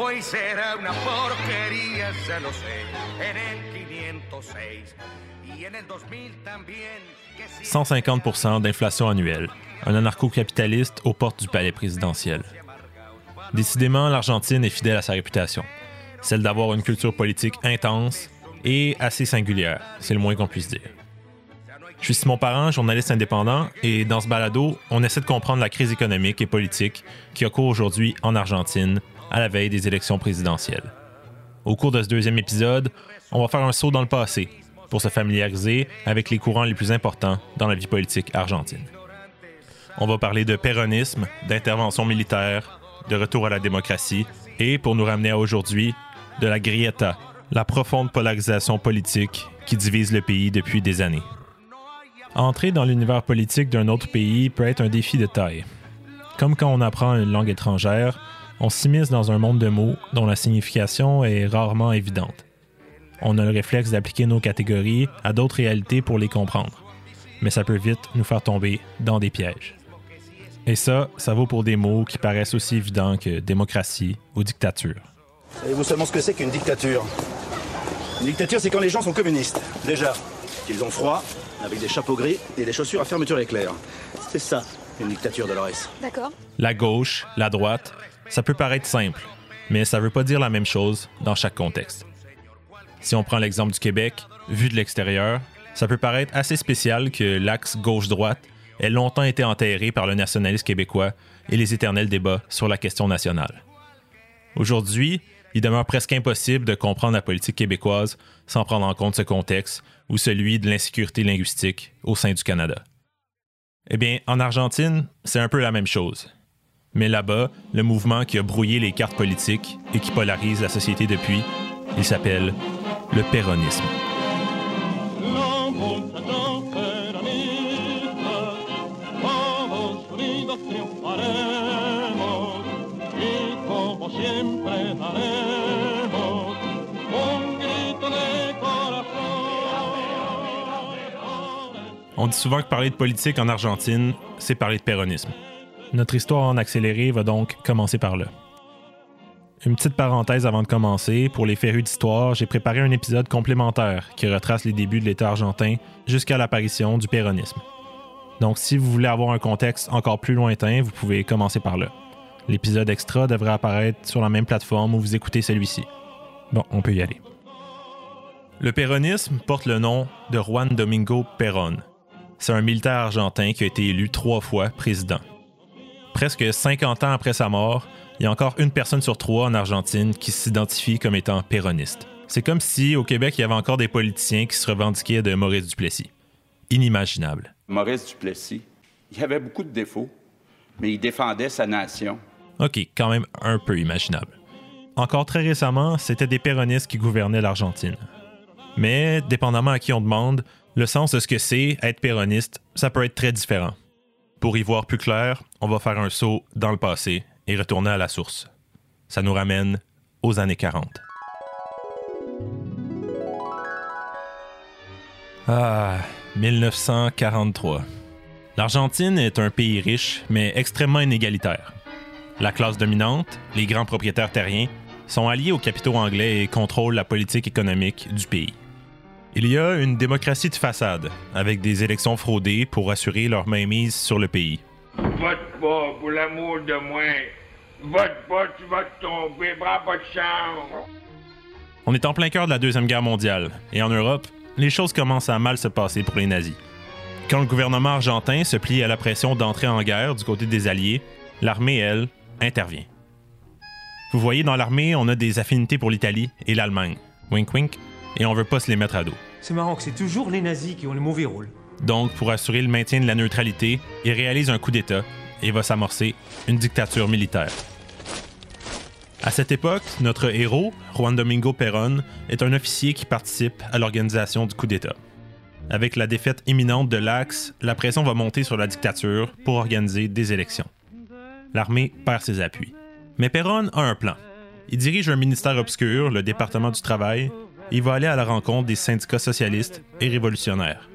fue y será una porquería, se lo sé, en el 506 y en el 2000 también. 150 d'inflation annuelle, un anarcho-capitaliste aux portes du palais présidentiel. Décidément, l'Argentine est fidèle à sa réputation, celle d'avoir une culture politique intense et assez singulière, c'est le moins qu'on puisse dire. Je suis Simon Parent, journaliste indépendant, et dans ce balado, on essaie de comprendre la crise économique et politique qui a aujourd'hui en Argentine à la veille des élections présidentielles. Au cours de ce deuxième épisode, on va faire un saut dans le passé pour se familiariser avec les courants les plus importants dans la vie politique argentine. On va parler de péronisme, d'intervention militaire, de retour à la démocratie et, pour nous ramener à aujourd'hui, de la grieta, la profonde polarisation politique qui divise le pays depuis des années. Entrer dans l'univers politique d'un autre pays peut être un défi de taille. Comme quand on apprend une langue étrangère, on s'immisce dans un monde de mots dont la signification est rarement évidente. On a le réflexe d'appliquer nos catégories à d'autres réalités pour les comprendre, mais ça peut vite nous faire tomber dans des pièges. Et ça, ça vaut pour des mots qui paraissent aussi évidents que démocratie ou dictature. Savez-vous seulement ce que c'est qu'une dictature? Une dictature, c'est quand les gens sont communistes, déjà. Qu'ils ont froid, avec des chapeaux gris et des chaussures à fermeture éclair. C'est ça, une dictature, Dolores. D'accord. La gauche, la droite, ça peut paraître simple, mais ça ne veut pas dire la même chose dans chaque contexte. Si on prend l'exemple du Québec, vu de l'extérieur, ça peut paraître assez spécial que l'axe gauche-droite ait longtemps été enterré par le nationalisme québécois et les éternels débats sur la question nationale. Aujourd'hui, il demeure presque impossible de comprendre la politique québécoise sans prendre en compte ce contexte ou celui de l'insécurité linguistique au sein du Canada. Eh bien, en Argentine, c'est un peu la même chose. Mais là-bas, le mouvement qui a brouillé les cartes politiques et qui polarise la société depuis, il s'appelle le péronisme. On dit souvent que parler de politique en Argentine, c'est parler de péronisme. Notre histoire en accéléré va donc commencer par là. Une petite parenthèse avant de commencer, pour les férus d'histoire, j'ai préparé un épisode complémentaire qui retrace les débuts de l'État argentin jusqu'à l'apparition du péronisme. Donc si vous voulez avoir un contexte encore plus lointain, vous pouvez commencer par là. L'épisode extra devrait apparaître sur la même plateforme où vous écoutez celui-ci. Bon, on peut y aller. Le péronisme porte le nom de Juan Domingo Perón. C'est un militaire argentin qui a été élu trois fois président. Presque 50 ans après sa mort, il y a encore une personne sur trois en Argentine qui s'identifie comme étant péroniste. C'est comme si au Québec, il y avait encore des politiciens qui se revendiquaient de Maurice Duplessis. Inimaginable. Maurice Duplessis, il avait beaucoup de défauts, mais il défendait sa nation. OK, quand même un peu imaginable. Encore très récemment, c'était des péronistes qui gouvernaient l'Argentine. Mais, dépendamment à qui on demande, le sens de ce que c'est être péroniste, ça peut être très différent. Pour y voir plus clair, on va faire un saut dans le passé et retourner à la source. Ça nous ramène aux années 40. Ah, 1943. L'Argentine est un pays riche, mais extrêmement inégalitaire. La classe dominante, les grands propriétaires terriens, sont alliés aux capitaux anglais et contrôlent la politique économique du pays. Il y a une démocratie de façade, avec des élections fraudées pour assurer leur mainmise sur le pays. Vote pas, pour l'amour de moi. Vote pas, tu vas tomber, pas de chance. On est en plein cœur de la Deuxième Guerre mondiale, et en Europe, les choses commencent à mal se passer pour les nazis. Quand le gouvernement argentin se plie à la pression d'entrer en guerre du côté des Alliés, l'armée, elle, intervient. Vous voyez, dans l'armée, on a des affinités pour l'Italie et l'Allemagne. Wink wink. Et on veut pas se les mettre à dos. C'est marrant que c'est toujours les nazis qui ont le mauvais rôle. Donc, pour assurer le maintien de la neutralité, il réalise un coup d'État et va s'amorcer une dictature militaire. À cette époque, notre héros, Juan Domingo Perón, est un officier qui participe à l'organisation du coup d'État. Avec la défaite imminente de l'Axe, la pression va monter sur la dictature pour organiser des élections. L'armée perd ses appuis. Mais Perón a un plan. Il dirige un ministère obscur, le département du travail, il va aller à la rencontre des syndicats socialistes et révolutionnaires.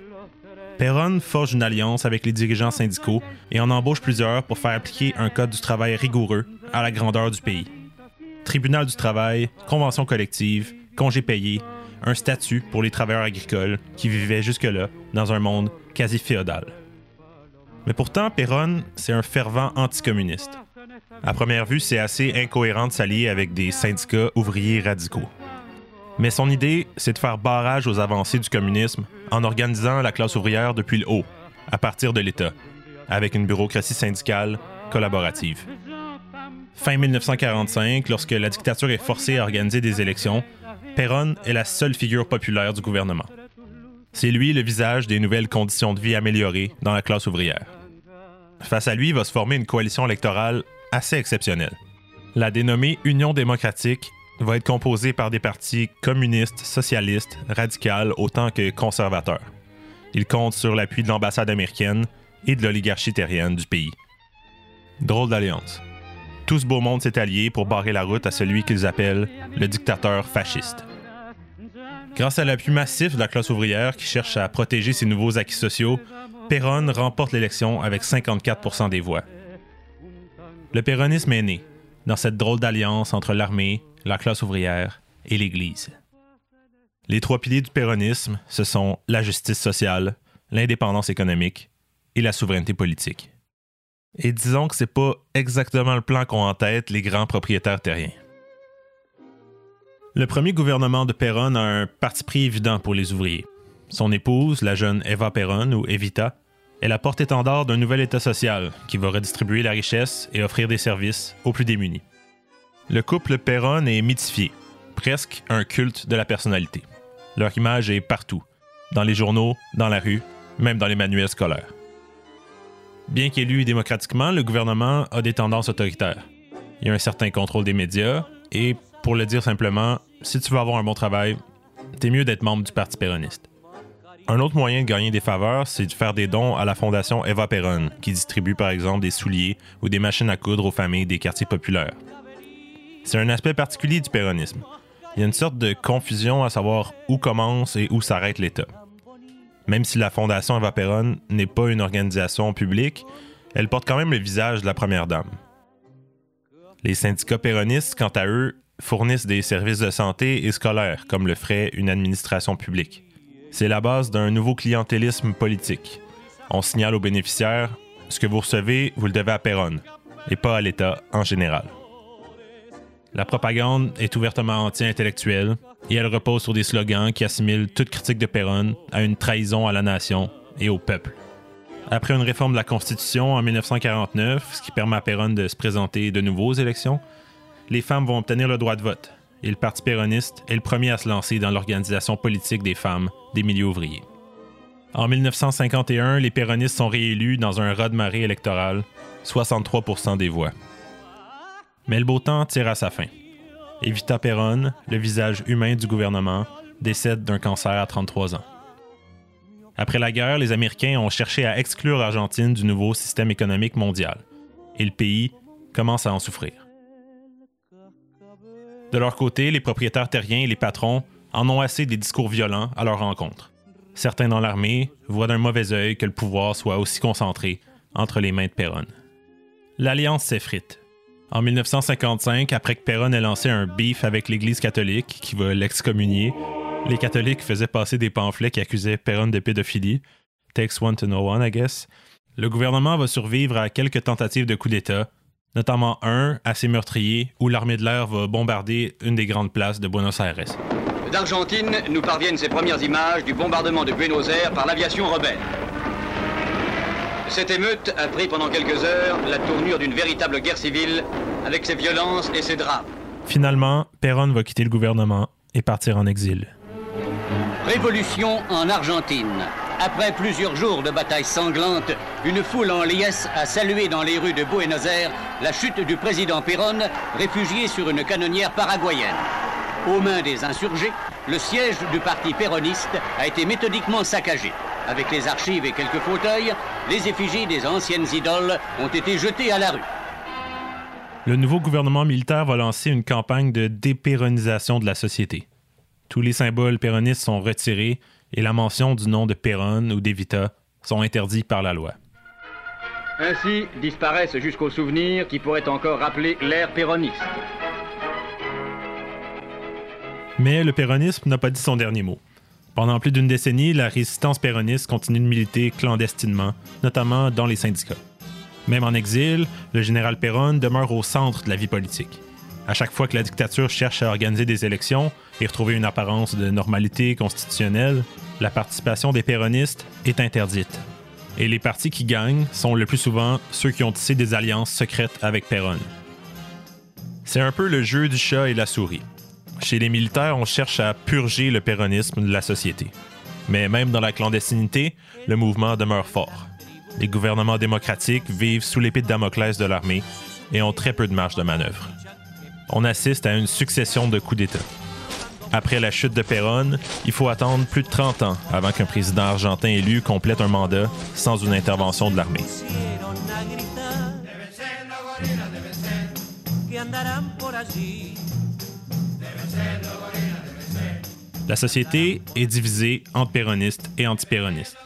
Perron forge une alliance avec les dirigeants syndicaux et en embauche plusieurs pour faire appliquer un code du travail rigoureux à la grandeur du pays. tribunal du travail, convention collective, congés payés, un statut pour les travailleurs agricoles qui vivaient jusque-là dans un monde quasi féodal. Mais pourtant, Perron, c'est un fervent anticommuniste. À première vue, c'est assez incohérent de s'allier avec des syndicats ouvriers radicaux. Mais son idée, c'est de faire barrage aux avancées du communisme en organisant la classe ouvrière depuis le haut, à partir de l'État, avec une bureaucratie syndicale collaborative. Fin 1945, lorsque la dictature est forcée à organiser des élections, Perron est la seule figure populaire du gouvernement. C'est lui le visage des nouvelles conditions de vie améliorées dans la classe ouvrière. Face à lui va se former une coalition électorale assez exceptionnelle. La dénommée Union démocratique va être composée par des partis communistes, socialistes, radicaux autant que conservateurs. Il compte sur l'appui de l'ambassade américaine et de l'oligarchie terrienne du pays. Drôle d'alliance. Tout ce beau monde s'est allié pour barrer la route à celui qu'ils appellent le dictateur fasciste. Grâce à l'appui massif de la classe ouvrière qui cherche à protéger ses nouveaux acquis sociaux, Perron remporte l'élection avec 54% des voix. Le péronisme est né dans cette drôle d'alliance entre l'armée, la classe ouvrière et l'Église. Les trois piliers du péronisme, ce sont la justice sociale, l'indépendance économique et la souveraineté politique. Et disons que c'est pas exactement le plan qu'ont en tête les grands propriétaires terriens. Le premier gouvernement de Perron a un parti pris évident pour les ouvriers. Son épouse, la jeune Eva Perron ou Evita, est la porte-étendard d'un nouvel État social qui va redistribuer la richesse et offrir des services aux plus démunis. Le couple Perron est mythifié, presque un culte de la personnalité. Leur image est partout, dans les journaux, dans la rue, même dans les manuels scolaires. Bien qu'élu démocratiquement, le gouvernement a des tendances autoritaires. Il y a un certain contrôle des médias et, pour le dire simplement, si tu veux avoir un bon travail, t'es mieux d'être membre du Parti péroniste. Un autre moyen de gagner des faveurs, c'est de faire des dons à la fondation Eva Perron, qui distribue par exemple des souliers ou des machines à coudre aux familles des quartiers populaires. C'est un aspect particulier du péronisme. Il y a une sorte de confusion à savoir où commence et où s'arrête l'État. Même si la fondation Eva Perron n'est pas une organisation publique, elle porte quand même le visage de la première dame. Les syndicats péronistes, quant à eux, fournissent des services de santé et scolaires, comme le ferait une administration publique. C'est la base d'un nouveau clientélisme politique. On signale aux bénéficiaires ce que vous recevez, vous le devez à Perron, et pas à l'État en général. La propagande est ouvertement anti-intellectuelle et elle repose sur des slogans qui assimilent toute critique de Perron à une trahison à la nation et au peuple. Après une réforme de la Constitution en 1949, ce qui permet à Perron de se présenter de nouveau aux élections, les femmes vont obtenir le droit de vote et le Parti péroniste est le premier à se lancer dans l'organisation politique des femmes des milieux ouvriers. En 1951, les péronistes sont réélus dans un raz-de-marée électoral, 63 des voix. Mais le beau temps tire à sa fin. Evita Perron, le visage humain du gouvernement, décède d'un cancer à 33 ans. Après la guerre, les Américains ont cherché à exclure l'Argentine du nouveau système économique mondial, et le pays commence à en souffrir. De leur côté, les propriétaires terriens et les patrons en ont assez des discours violents à leur rencontre. Certains dans l'armée voient d'un mauvais œil que le pouvoir soit aussi concentré entre les mains de Perron. L'alliance s'effrite. En 1955, après que Perron ait lancé un beef avec l'Église catholique qui va l'excommunier, les catholiques faisaient passer des pamphlets qui accusaient Perron de pédophilie. Takes one to know one, I guess. Le gouvernement va survivre à quelques tentatives de coup d'État, notamment un assez meurtrier où l'armée de l'air va bombarder une des grandes places de Buenos Aires. D'Argentine nous parviennent ces premières images du bombardement de Buenos Aires par l'aviation rebelle. Cette émeute a pris pendant quelques heures la tournure d'une véritable guerre civile avec ses violences et ses drames. Finalement, Perón va quitter le gouvernement et partir en exil. Révolution en Argentine. Après plusieurs jours de batailles sanglantes, une foule en liesse a salué dans les rues de Buenos Aires la chute du président Perón, réfugié sur une canonnière paraguayenne. Aux mains des insurgés, le siège du parti péroniste a été méthodiquement saccagé. Avec les archives et quelques fauteuils, les effigies des anciennes idoles ont été jetées à la rue. Le nouveau gouvernement militaire va lancer une campagne de dépéronisation de la société. Tous les symboles péronistes sont retirés et la mention du nom de Perron ou d'Evita sont interdits par la loi. Ainsi disparaissent jusqu'aux souvenirs qui pourraient encore rappeler l'ère péroniste. Mais le péronisme n'a pas dit son dernier mot. Pendant plus d'une décennie, la résistance péroniste continue de militer clandestinement, notamment dans les syndicats. Même en exil, le général Perron demeure au centre de la vie politique. À chaque fois que la dictature cherche à organiser des élections et retrouver une apparence de normalité constitutionnelle, la participation des péronistes est interdite. Et les partis qui gagnent sont le plus souvent ceux qui ont tissé des alliances secrètes avec Perron. C'est un peu le jeu du chat et la souris. Chez les militaires, on cherche à purger le péronisme de la société. Mais même dans la clandestinité, le mouvement demeure fort. Les gouvernements démocratiques vivent sous l'épée de Damoclès de l'armée et ont très peu de marge de manœuvre. On assiste à une succession de coups d'État. Après la chute de Perron, il faut attendre plus de 30 ans avant qu'un président argentin élu complète un mandat sans une intervention de l'armée. La société est divisée entre péronistes et antipéronistes.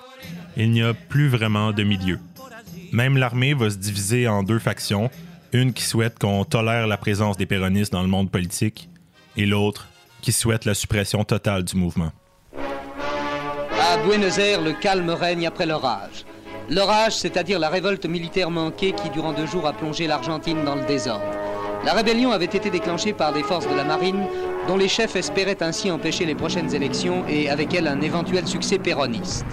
Il n'y a plus vraiment de milieu. Même l'armée va se diviser en deux factions, une qui souhaite qu'on tolère la présence des péronistes dans le monde politique et l'autre qui souhaite la suppression totale du mouvement. À Buenos Aires, le calme règne après l'orage. L'orage, c'est-à-dire la révolte militaire manquée qui, durant deux jours, a plongé l'Argentine dans le désordre. La rébellion avait été déclenchée par des forces de la marine dont les chefs espéraient ainsi empêcher les prochaines élections et avec elles un éventuel succès péroniste.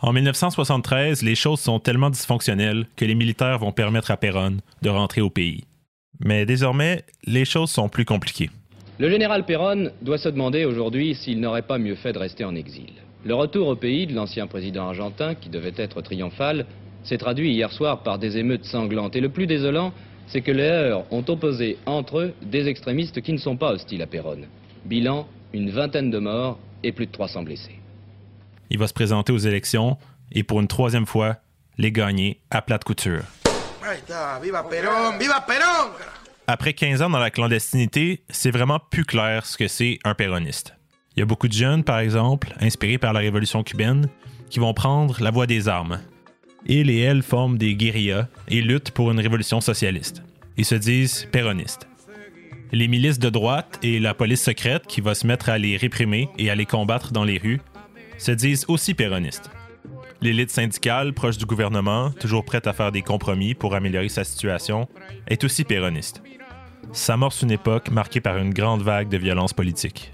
En 1973, les choses sont tellement dysfonctionnelles que les militaires vont permettre à Perron de rentrer au pays. Mais désormais, les choses sont plus compliquées. Le général Perron doit se demander aujourd'hui s'il n'aurait pas mieux fait de rester en exil. Le retour au pays de l'ancien président argentin, qui devait être triomphal, s'est traduit hier soir par des émeutes sanglantes. Et le plus désolant, c'est que les Heures ont opposé entre eux des extrémistes qui ne sont pas hostiles à Perron. Bilan, une vingtaine de morts et plus de 300 blessés. Il va se présenter aux élections et pour une troisième fois, les gagner à plate couture. Après 15 ans dans la clandestinité, c'est vraiment plus clair ce que c'est un péroniste. Il y a beaucoup de jeunes, par exemple, inspirés par la révolution cubaine, qui vont prendre la voie des armes, ils et elles forment des guérillas et luttent pour une révolution socialiste. Ils se disent péronistes. Les milices de droite et la police secrète qui va se mettre à les réprimer et à les combattre dans les rues se disent aussi péronistes. L'élite syndicale proche du gouvernement, toujours prête à faire des compromis pour améliorer sa situation, est aussi péroniste. S'amorce une époque marquée par une grande vague de violence politique.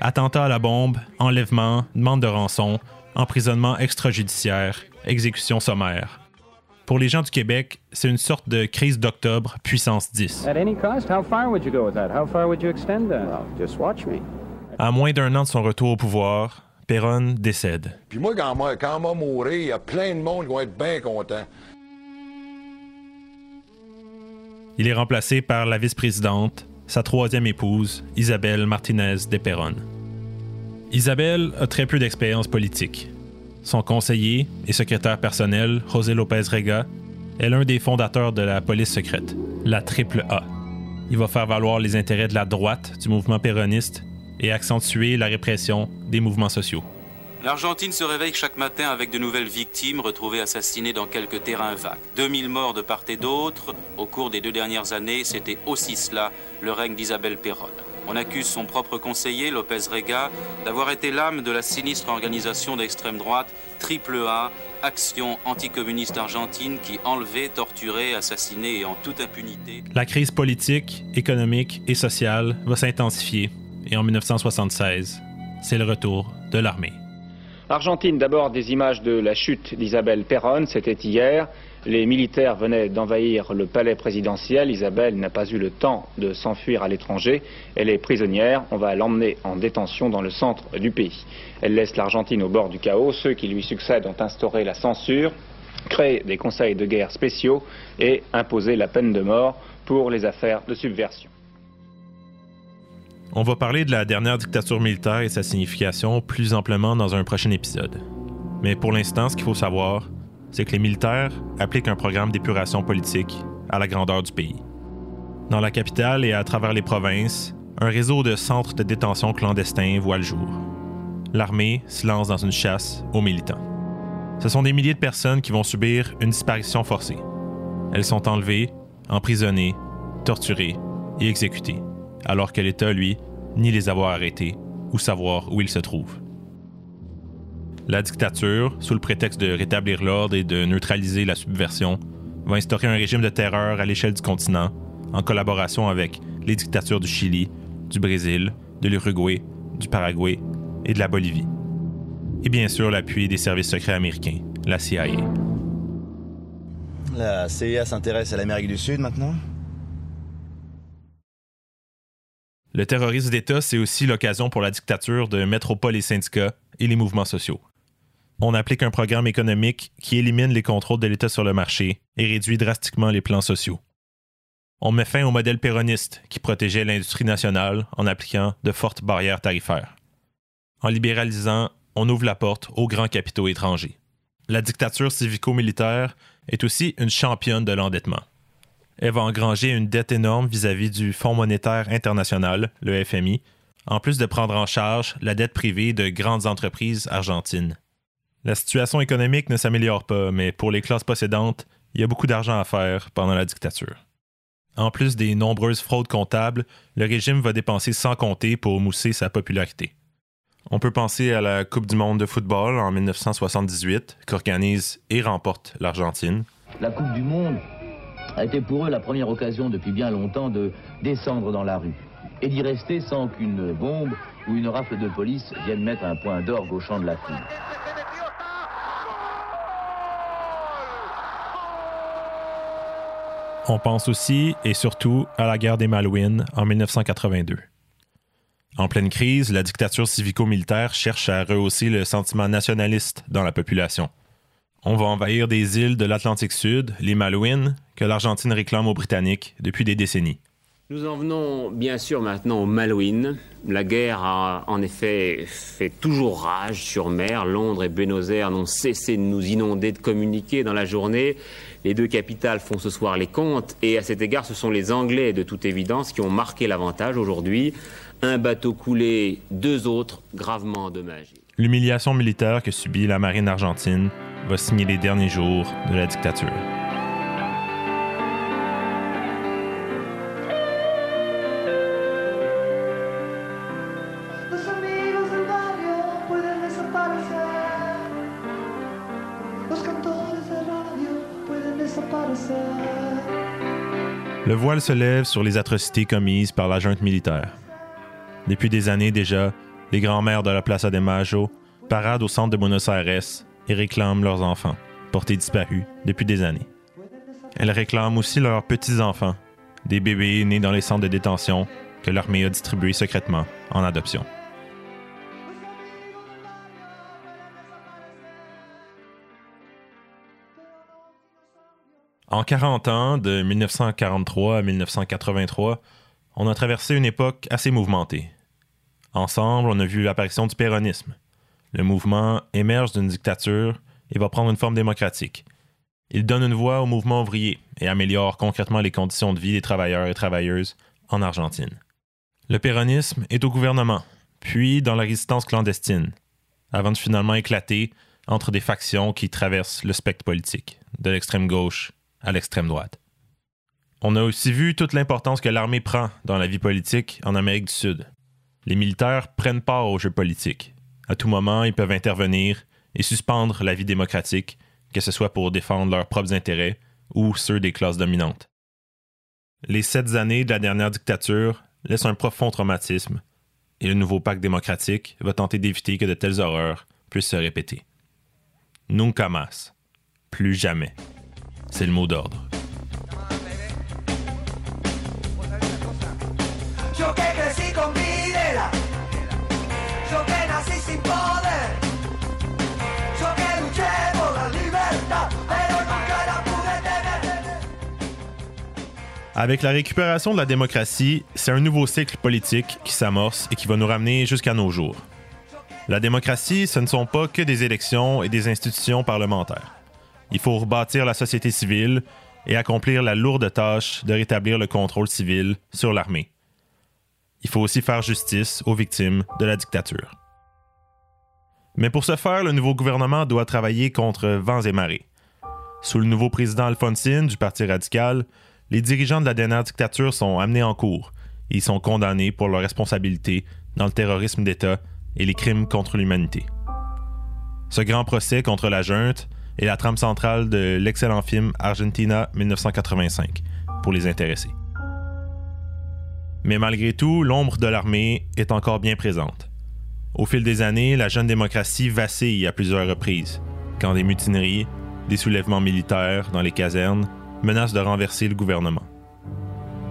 Attentats à la bombe, enlèvements, demande de rançon, emprisonnement extrajudiciaire, exécution sommaire. Pour les gens du Québec, c'est une sorte de crise d'octobre puissance 10. À moins d'un an de son retour au pouvoir, Perron décède. Puis moi, quand moi, quand moi mourir, il y a plein de monde qui vont être bien contents. Il est remplacé par la vice-présidente, sa troisième épouse, Isabelle Martinez de Perron. Isabelle a très peu d'expérience politique. Son conseiller et secrétaire personnel, José López Rega, est l'un des fondateurs de la police secrète, la Triple A. Il va faire valoir les intérêts de la droite du mouvement péroniste et accentuer la répression des mouvements sociaux. L'Argentine se réveille chaque matin avec de nouvelles victimes retrouvées assassinées dans quelques terrains vagues. 2000 morts de part et d'autre. Au cours des deux dernières années, c'était aussi cela, le règne d'Isabelle Perron. On accuse son propre conseiller, Lopez Rega, d'avoir été l'âme de la sinistre organisation d'extrême droite Triple A, Action anticommuniste argentine qui enlevait, torturait, assassinait et en toute impunité. La crise politique, économique et sociale va s'intensifier et en 1976, c'est le retour de l'armée. Argentine, d'abord des images de la chute d'Isabelle Perron, c'était hier. Les militaires venaient d'envahir le palais présidentiel. Isabelle n'a pas eu le temps de s'enfuir à l'étranger. Elle est prisonnière. On va l'emmener en détention dans le centre du pays. Elle laisse l'Argentine au bord du chaos. Ceux qui lui succèdent ont instauré la censure, créé des conseils de guerre spéciaux et imposé la peine de mort pour les affaires de subversion. On va parler de la dernière dictature militaire et sa signification plus amplement dans un prochain épisode. Mais pour l'instant, ce qu'il faut savoir, c'est que les militaires appliquent un programme d'épuration politique à la grandeur du pays. Dans la capitale et à travers les provinces, un réseau de centres de détention clandestins voit le jour. L'armée se lance dans une chasse aux militants. Ce sont des milliers de personnes qui vont subir une disparition forcée. Elles sont enlevées, emprisonnées, torturées et exécutées, alors que l'État, lui, ni les avoir arrêtés ou savoir où ils se trouvent. La dictature, sous le prétexte de rétablir l'ordre et de neutraliser la subversion, va instaurer un régime de terreur à l'échelle du continent, en collaboration avec les dictatures du Chili, du Brésil, de l'Uruguay, du Paraguay et de la Bolivie. Et bien sûr l'appui des services secrets américains, la CIA. La CIA s'intéresse à l'Amérique du Sud maintenant? Le terrorisme d'État, c'est aussi l'occasion pour la dictature de mettre au pas les syndicats et les mouvements sociaux. On applique un programme économique qui élimine les contrôles de l'État sur le marché et réduit drastiquement les plans sociaux. On met fin au modèle péroniste qui protégeait l'industrie nationale en appliquant de fortes barrières tarifaires. En libéralisant, on ouvre la porte aux grands capitaux étrangers. La dictature civico-militaire est aussi une championne de l'endettement. Elle va engranger une dette énorme vis-à-vis du Fonds monétaire international, le FMI, en plus de prendre en charge la dette privée de grandes entreprises argentines. La situation économique ne s'améliore pas, mais pour les classes possédantes, il y a beaucoup d'argent à faire pendant la dictature. En plus des nombreuses fraudes comptables, le régime va dépenser sans compter pour mousser sa popularité. On peut penser à la Coupe du monde de football en 1978, qu'organise et remporte l'Argentine. La Coupe du monde a été pour eux la première occasion depuis bien longtemps de descendre dans la rue et d'y rester sans qu'une bombe ou une rafle de police vienne mettre un point d'orgue au champ de la foule. On pense aussi et surtout à la guerre des Malouines en 1982. En pleine crise, la dictature civico-militaire cherche à rehausser le sentiment nationaliste dans la population. On va envahir des îles de l'Atlantique Sud, les Malouines, que l'Argentine réclame aux Britanniques depuis des décennies. Nous en venons bien sûr maintenant aux Malouines. La guerre a en effet fait toujours rage sur mer. Londres et Buenos Aires n'ont cessé de nous inonder de communiquer dans la journée. Les deux capitales font ce soir les comptes et à cet égard, ce sont les Anglais de toute évidence qui ont marqué l'avantage aujourd'hui. Un bateau coulé, deux autres gravement endommagés. L'humiliation militaire que subit la marine argentine va signer les derniers jours de la dictature. Le voile se lève sur les atrocités commises par la junte militaire. Depuis des années déjà, les grands-mères de la Plaza de Mayo paradent au centre de Buenos Aires et réclament leurs enfants, portés disparus depuis des années. Elles réclament aussi leurs petits-enfants, des bébés nés dans les centres de détention que l'armée a distribués secrètement en adoption. En 40 ans, de 1943 à 1983, on a traversé une époque assez mouvementée. Ensemble, on a vu l'apparition du péronisme. Le mouvement émerge d'une dictature et va prendre une forme démocratique. Il donne une voix au mouvement ouvrier et améliore concrètement les conditions de vie des travailleurs et travailleuses en Argentine. Le péronisme est au gouvernement, puis dans la résistance clandestine, avant de finalement éclater entre des factions qui traversent le spectre politique, de l'extrême gauche à l'extrême droite. On a aussi vu toute l'importance que l'armée prend dans la vie politique en Amérique du Sud. Les militaires prennent part au jeu politique. À tout moment, ils peuvent intervenir et suspendre la vie démocratique, que ce soit pour défendre leurs propres intérêts ou ceux des classes dominantes. Les sept années de la dernière dictature laissent un profond traumatisme, et le nouveau pacte démocratique va tenter d'éviter que de telles horreurs puissent se répéter. Nunca más. Plus jamais. C'est le mot d'ordre. Avec la récupération de la démocratie, c'est un nouveau cycle politique qui s'amorce et qui va nous ramener jusqu'à nos jours. La démocratie, ce ne sont pas que des élections et des institutions parlementaires. Il faut rebâtir la société civile et accomplir la lourde tâche de rétablir le contrôle civil sur l'armée. Il faut aussi faire justice aux victimes de la dictature. Mais pour ce faire, le nouveau gouvernement doit travailler contre vents et marées. Sous le nouveau président Alphonsine du Parti radical, les dirigeants de la dernière dictature sont amenés en cours et ils sont condamnés pour leur responsabilité dans le terrorisme d'État et les crimes contre l'humanité. Ce grand procès contre la junte est la trame centrale de l'excellent film Argentina 1985, pour les intéressés. Mais malgré tout, l'ombre de l'armée est encore bien présente. Au fil des années, la jeune démocratie vacille à plusieurs reprises, quand des mutineries, des soulèvements militaires dans les casernes menacent de renverser le gouvernement.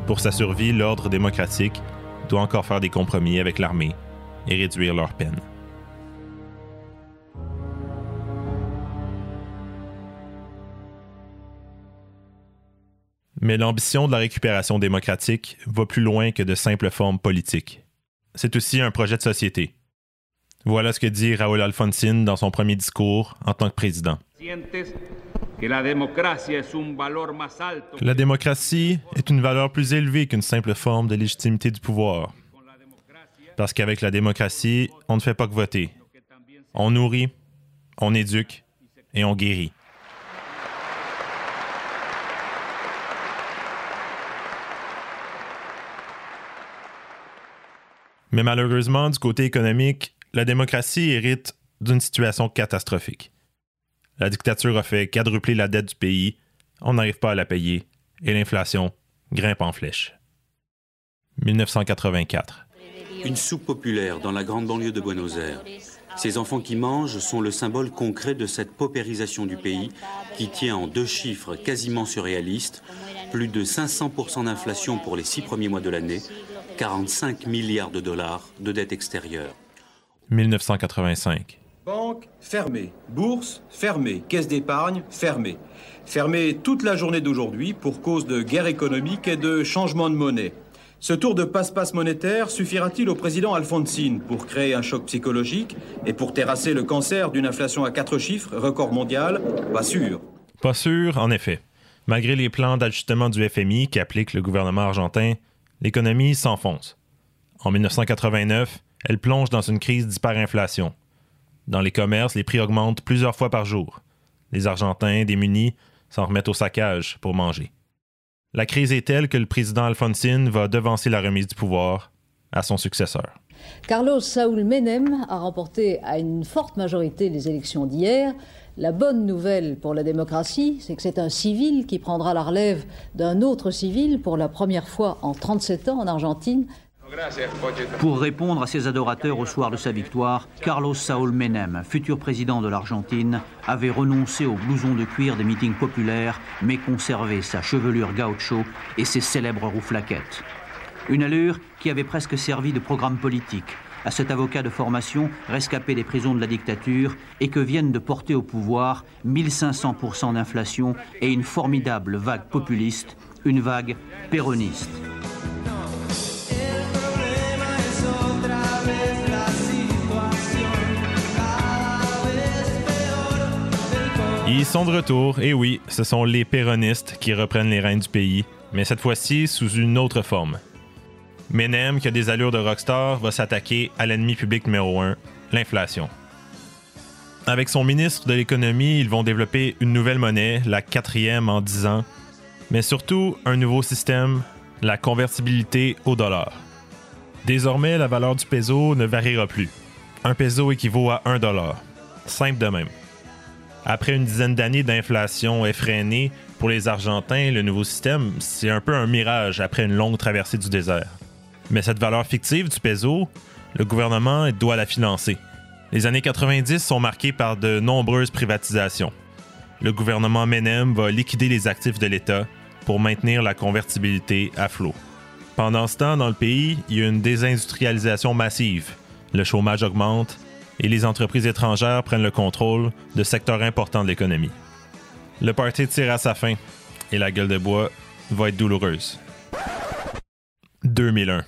Pour sa survie, l'ordre démocratique doit encore faire des compromis avec l'armée et réduire leurs peines. Mais l'ambition de la récupération démocratique va plus loin que de simples formes politiques. C'est aussi un projet de société. Voilà ce que dit Raúl Alfonsín dans son premier discours en tant que président. La démocratie est une valeur plus élevée qu'une simple forme de légitimité du pouvoir. Parce qu'avec la démocratie, on ne fait pas que voter. On nourrit, on éduque et on guérit. Mais malheureusement, du côté économique, la démocratie hérite d'une situation catastrophique. La dictature a fait quadrupler la dette du pays, on n'arrive pas à la payer, et l'inflation grimpe en flèche. 1984. Une soupe populaire dans la grande banlieue de Buenos Aires. Ces enfants qui mangent sont le symbole concret de cette paupérisation du pays qui tient en deux chiffres quasiment surréalistes, plus de 500% d'inflation pour les six premiers mois de l'année, 45 milliards de dollars de dette extérieure. 1985. Banque fermée, bourse fermée, caisse d'épargne fermée. Fermée toute la journée d'aujourd'hui pour cause de guerre économique et de changement de monnaie. Ce tour de passe-passe monétaire suffira-t-il au président Alfonsine pour créer un choc psychologique et pour terrasser le cancer d'une inflation à quatre chiffres, record mondial? Pas sûr. Pas sûr, en effet. Malgré les plans d'ajustement du FMI qu'applique le gouvernement argentin, l'économie s'enfonce. En 1989, elle plonge dans une crise d'hyperinflation. Dans les commerces, les prix augmentent plusieurs fois par jour. Les Argentins, démunis, s'en remettent au saccage pour manger. La crise est telle que le président Alfonsine va devancer la remise du pouvoir à son successeur. Carlos Saúl Menem a remporté à une forte majorité les élections d'hier. La bonne nouvelle pour la démocratie, c'est que c'est un civil qui prendra la relève d'un autre civil pour la première fois en 37 ans en Argentine. Pour répondre à ses adorateurs au soir de sa victoire, Carlos Saúl Menem, futur président de l'Argentine, avait renoncé au blouson de cuir des meetings populaires, mais conservé sa chevelure gaucho et ses célèbres rouflaquettes. Une allure qui avait presque servi de programme politique à cet avocat de formation rescapé des prisons de la dictature et que viennent de porter au pouvoir 1500% d'inflation et une formidable vague populiste, une vague péroniste. Ils sont de retour, et oui, ce sont les péronistes qui reprennent les rênes du pays, mais cette fois-ci sous une autre forme. Menem, qui a des allures de rockstar, va s'attaquer à l'ennemi public numéro un, l'inflation. Avec son ministre de l'économie, ils vont développer une nouvelle monnaie, la quatrième en dix ans, mais surtout un nouveau système, la convertibilité au dollar. Désormais, la valeur du peso ne variera plus. Un peso équivaut à un dollar. Simple de même. Après une dizaine d'années d'inflation effrénée, pour les Argentins, le nouveau système, c'est un peu un mirage après une longue traversée du désert. Mais cette valeur fictive du peso, le gouvernement doit la financer. Les années 90 sont marquées par de nombreuses privatisations. Le gouvernement Menem va liquider les actifs de l'État pour maintenir la convertibilité à flot. Pendant ce temps, dans le pays, il y a une désindustrialisation massive. Le chômage augmente, et les entreprises étrangères prennent le contrôle de secteurs importants de l'économie. Le party tire à sa fin et la gueule de bois va être douloureuse. 2001.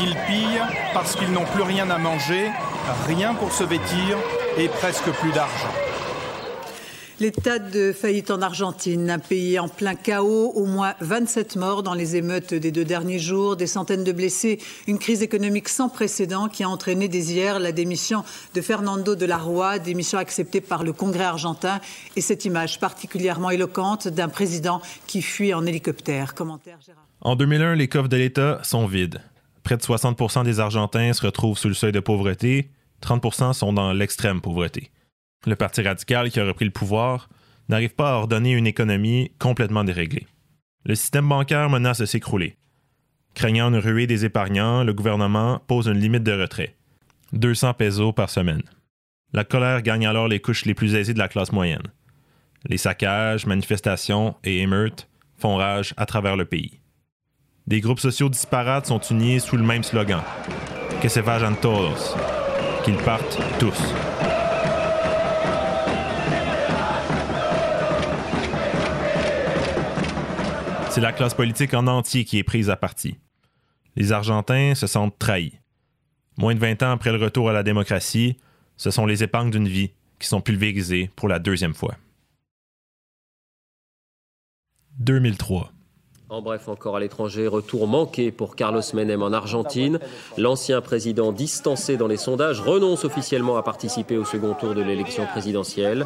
Ils pillent parce qu'ils n'ont plus rien à manger, rien pour se vêtir et presque plus d'argent. L'état de faillite en Argentine, un pays en plein chaos, au moins 27 morts dans les émeutes des deux derniers jours, des centaines de blessés, une crise économique sans précédent qui a entraîné dès hier la démission de Fernando de la Rua, démission acceptée par le Congrès argentin, et cette image particulièrement éloquente d'un président qui fuit en hélicoptère. Commentaire Gérard. En 2001, les coffres de l'État sont vides. Près de 60 des Argentins se retrouvent sous le seuil de pauvreté, 30% sont dans l'extrême pauvreté. Le Parti radical qui a repris le pouvoir n'arrive pas à ordonner une économie complètement déréglée. Le système bancaire menace de s'écrouler. Craignant une ruée des épargnants, le gouvernement pose une limite de retrait 200 pesos par semaine. La colère gagne alors les couches les plus aisées de la classe moyenne. Les saccages, manifestations et émeutes font rage à travers le pays. Des groupes sociaux disparates sont unis sous le même slogan Que se vayan todos qu'ils partent tous. C'est la classe politique en entier qui est prise à partie. Les Argentins se sentent trahis. Moins de 20 ans après le retour à la démocratie, ce sont les épargnes d'une vie qui sont pulvérisées pour la deuxième fois. 2003. En bref, encore à l'étranger, retour manqué pour Carlos Menem en Argentine. L'ancien président distancé dans les sondages renonce officiellement à participer au second tour de l'élection présidentielle.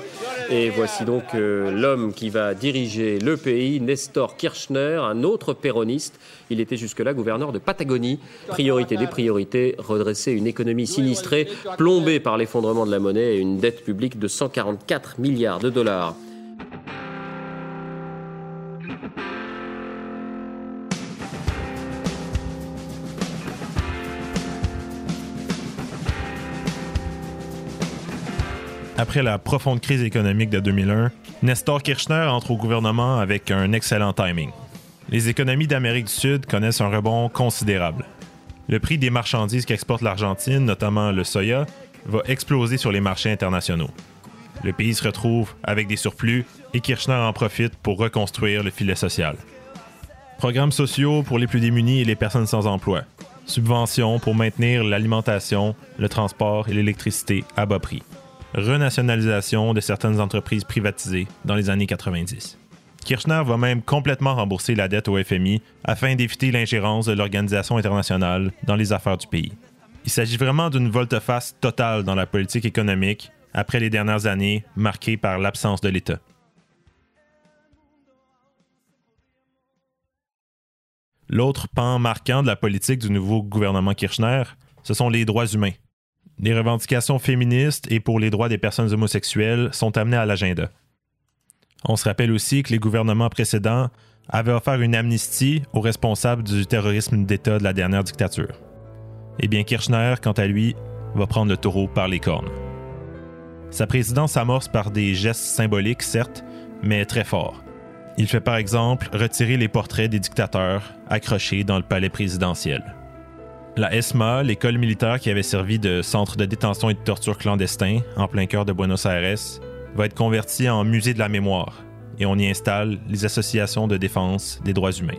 Et voici donc euh, l'homme qui va diriger le pays, Nestor Kirchner, un autre péroniste. Il était jusque-là gouverneur de Patagonie. Priorité des priorités, redresser une économie sinistrée, plombée par l'effondrement de la monnaie et une dette publique de 144 milliards de dollars. Après la profonde crise économique de 2001, Nestor Kirchner entre au gouvernement avec un excellent timing. Les économies d'Amérique du Sud connaissent un rebond considérable. Le prix des marchandises qu'exporte l'Argentine, notamment le soya, va exploser sur les marchés internationaux. Le pays se retrouve avec des surplus et Kirchner en profite pour reconstruire le filet social. Programmes sociaux pour les plus démunis et les personnes sans emploi. Subventions pour maintenir l'alimentation, le transport et l'électricité à bas prix renationalisation de certaines entreprises privatisées dans les années 90. Kirchner va même complètement rembourser la dette au FMI afin d'éviter l'ingérence de l'Organisation internationale dans les affaires du pays. Il s'agit vraiment d'une volte-face totale dans la politique économique après les dernières années marquées par l'absence de l'État. L'autre pan marquant de la politique du nouveau gouvernement Kirchner, ce sont les droits humains. Les revendications féministes et pour les droits des personnes homosexuelles sont amenées à l'agenda. On se rappelle aussi que les gouvernements précédents avaient offert une amnistie aux responsables du terrorisme d'État de la dernière dictature. Eh bien, Kirchner, quant à lui, va prendre le taureau par les cornes. Sa présidence s'amorce par des gestes symboliques, certes, mais très forts. Il fait par exemple retirer les portraits des dictateurs accrochés dans le palais présidentiel. La ESMA, l'école militaire qui avait servi de centre de détention et de torture clandestin en plein cœur de Buenos Aires, va être convertie en musée de la mémoire et on y installe les associations de défense des droits humains.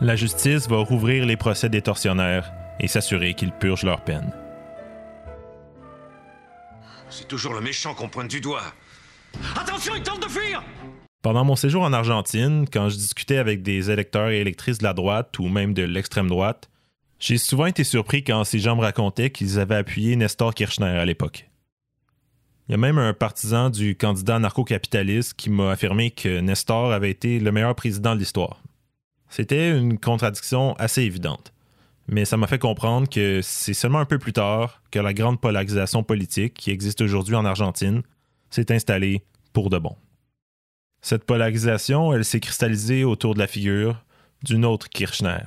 La justice va rouvrir les procès des tortionnaires et s'assurer qu'ils purgent leur peine. C'est toujours le méchant qu'on pointe du doigt. Attention, il tente de fuir Pendant mon séjour en Argentine, quand je discutais avec des électeurs et électrices de la droite ou même de l'extrême droite, j'ai souvent été surpris quand ces gens me racontaient qu'ils avaient appuyé Nestor Kirchner à l'époque. Il y a même un partisan du candidat anarcho-capitaliste qui m'a affirmé que Nestor avait été le meilleur président de l'histoire. C'était une contradiction assez évidente, mais ça m'a fait comprendre que c'est seulement un peu plus tard que la grande polarisation politique qui existe aujourd'hui en Argentine s'est installée pour de bon. Cette polarisation, elle s'est cristallisée autour de la figure d'une autre Kirchner,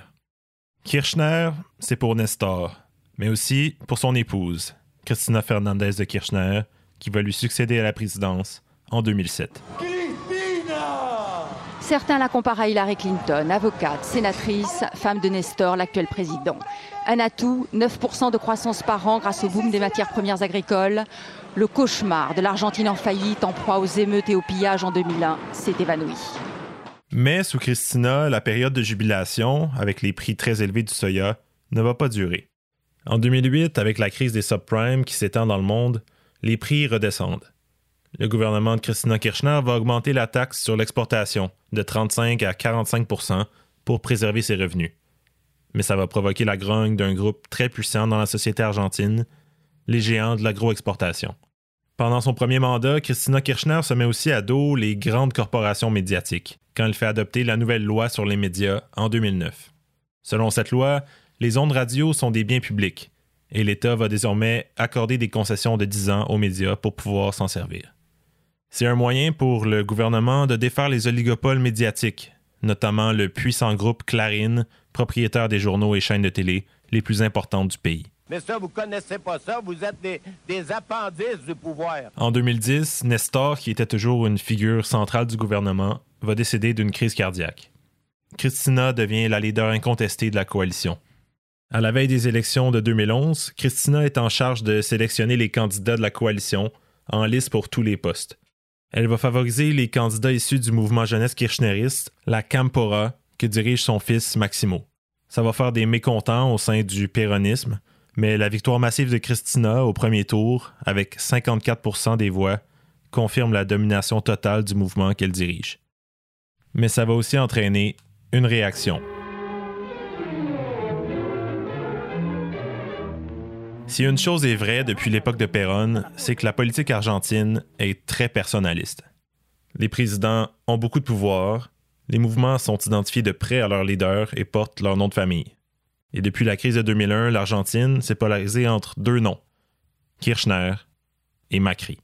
Kirchner, c'est pour Nestor, mais aussi pour son épouse, Christina Fernandez de Kirchner, qui va lui succéder à la présidence en 2007. Certains la comparent à Hillary Clinton, avocate, sénatrice, femme de Nestor, l'actuel président. Un atout, 9% de croissance par an grâce au boom des matières premières agricoles. Le cauchemar de l'Argentine en faillite, en proie aux émeutes et aux pillages en 2001, s'est évanoui. Mais sous Christina, la période de jubilation, avec les prix très élevés du soya, ne va pas durer. En 2008, avec la crise des subprimes qui s'étend dans le monde, les prix redescendent. le gouvernement de Christina Kirchner va augmenter la taxe sur l'exportation de 35 à 45% pour préserver ses revenus. Mais ça va provoquer la grogne d'un groupe très puissant dans la société argentine, les géants de l'agroexportation. Pendant son premier mandat, Christina Kirchner se met aussi à dos les grandes corporations médiatiques quand elle fait adopter la nouvelle loi sur les médias en 2009. Selon cette loi, les ondes radio sont des biens publics et l'État va désormais accorder des concessions de 10 ans aux médias pour pouvoir s'en servir. C'est un moyen pour le gouvernement de défaire les oligopoles médiatiques, notamment le puissant groupe Clarine, propriétaire des journaux et chaînes de télé les plus importantes du pays. Mais ça, vous connaissez pas ça, vous êtes des, appendices du pouvoir. En 2010, Nestor, qui était toujours une figure centrale du gouvernement, va décéder d'une crise cardiaque. Christina devient la leader incontestée de la coalition. À la veille des élections de 2011, Christina est en charge de sélectionner les candidats de la coalition en liste pour tous les postes. Elle va favoriser les candidats issus du mouvement jeunesse kirchneriste, la Campora, que dirige son fils Maximo. Ça va faire des mécontents au sein du péronisme, mais la victoire massive de Christina au premier tour, avec 54% des voix, confirme la domination totale du mouvement qu'elle dirige. Mais ça va aussi entraîner une réaction. Si une chose est vraie depuis l'époque de Perón, c'est que la politique argentine est très personnaliste. Les présidents ont beaucoup de pouvoir, les mouvements sont identifiés de près à leurs leaders et portent leur nom de famille. Et depuis la crise de 2001, l'Argentine s'est polarisée entre deux noms, Kirchner et Macri.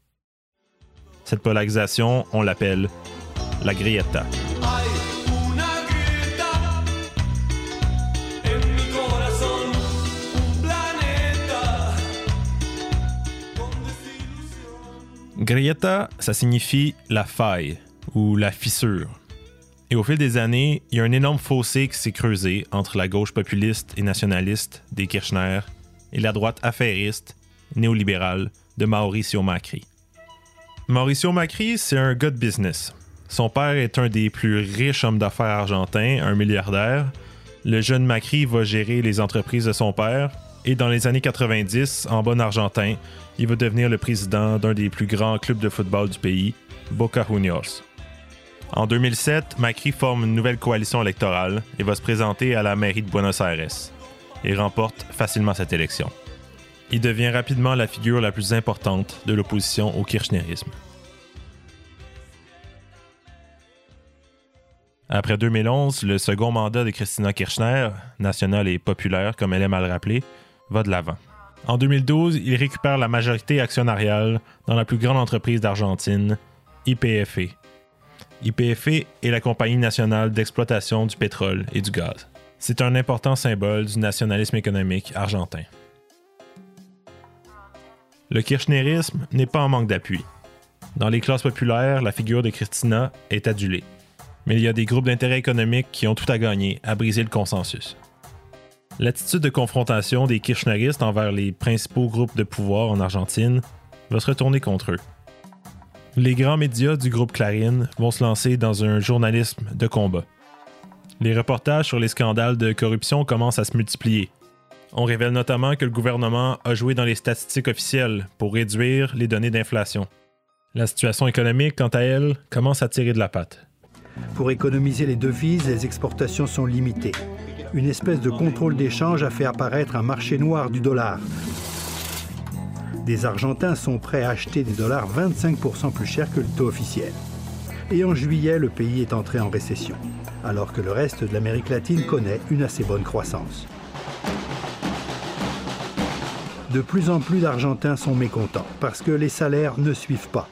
Cette polarisation, on l'appelle la grieta. Grieta, ça signifie la faille ou la fissure. Et au fil des années, il y a un énorme fossé qui s'est creusé entre la gauche populiste et nationaliste des Kirchner et la droite affairiste, néolibérale de Mauricio Macri. Mauricio Macri, c'est un gars de business. Son père est un des plus riches hommes d'affaires argentins, un milliardaire. Le jeune Macri va gérer les entreprises de son père et dans les années 90, en bon argentin, il va devenir le président d'un des plus grands clubs de football du pays, Boca Juniors. En 2007, Macri forme une nouvelle coalition électorale et va se présenter à la mairie de Buenos Aires. Il remporte facilement cette élection. Il devient rapidement la figure la plus importante de l'opposition au kirchnerisme. Après 2011, le second mandat de Christina Kirchner, nationale et populaire comme elle aime à le rappeler, va de l'avant. En 2012, il récupère la majorité actionnariale dans la plus grande entreprise d'Argentine, IPFE, YPF est la compagnie nationale d'exploitation du pétrole et du gaz. C'est un important symbole du nationalisme économique argentin. Le kirchnerisme n'est pas en manque d'appui. Dans les classes populaires, la figure de Christina est adulée. Mais il y a des groupes d'intérêt économiques qui ont tout à gagner à briser le consensus. L'attitude de confrontation des kirchneristes envers les principaux groupes de pouvoir en Argentine va se retourner contre eux les grands médias du groupe Clarine vont se lancer dans un journalisme de combat. Les reportages sur les scandales de corruption commencent à se multiplier. On révèle notamment que le gouvernement a joué dans les statistiques officielles pour réduire les données d'inflation. La situation économique, quant à elle, commence à tirer de la patte. Pour économiser les devises, les exportations sont limitées. Une espèce de contrôle d'échange a fait apparaître un marché noir du dollar, des Argentins sont prêts à acheter des dollars 25% plus cher que le taux officiel. Et en juillet, le pays est entré en récession, alors que le reste de l'Amérique latine connaît une assez bonne croissance. De plus en plus d'Argentins sont mécontents parce que les salaires ne suivent pas.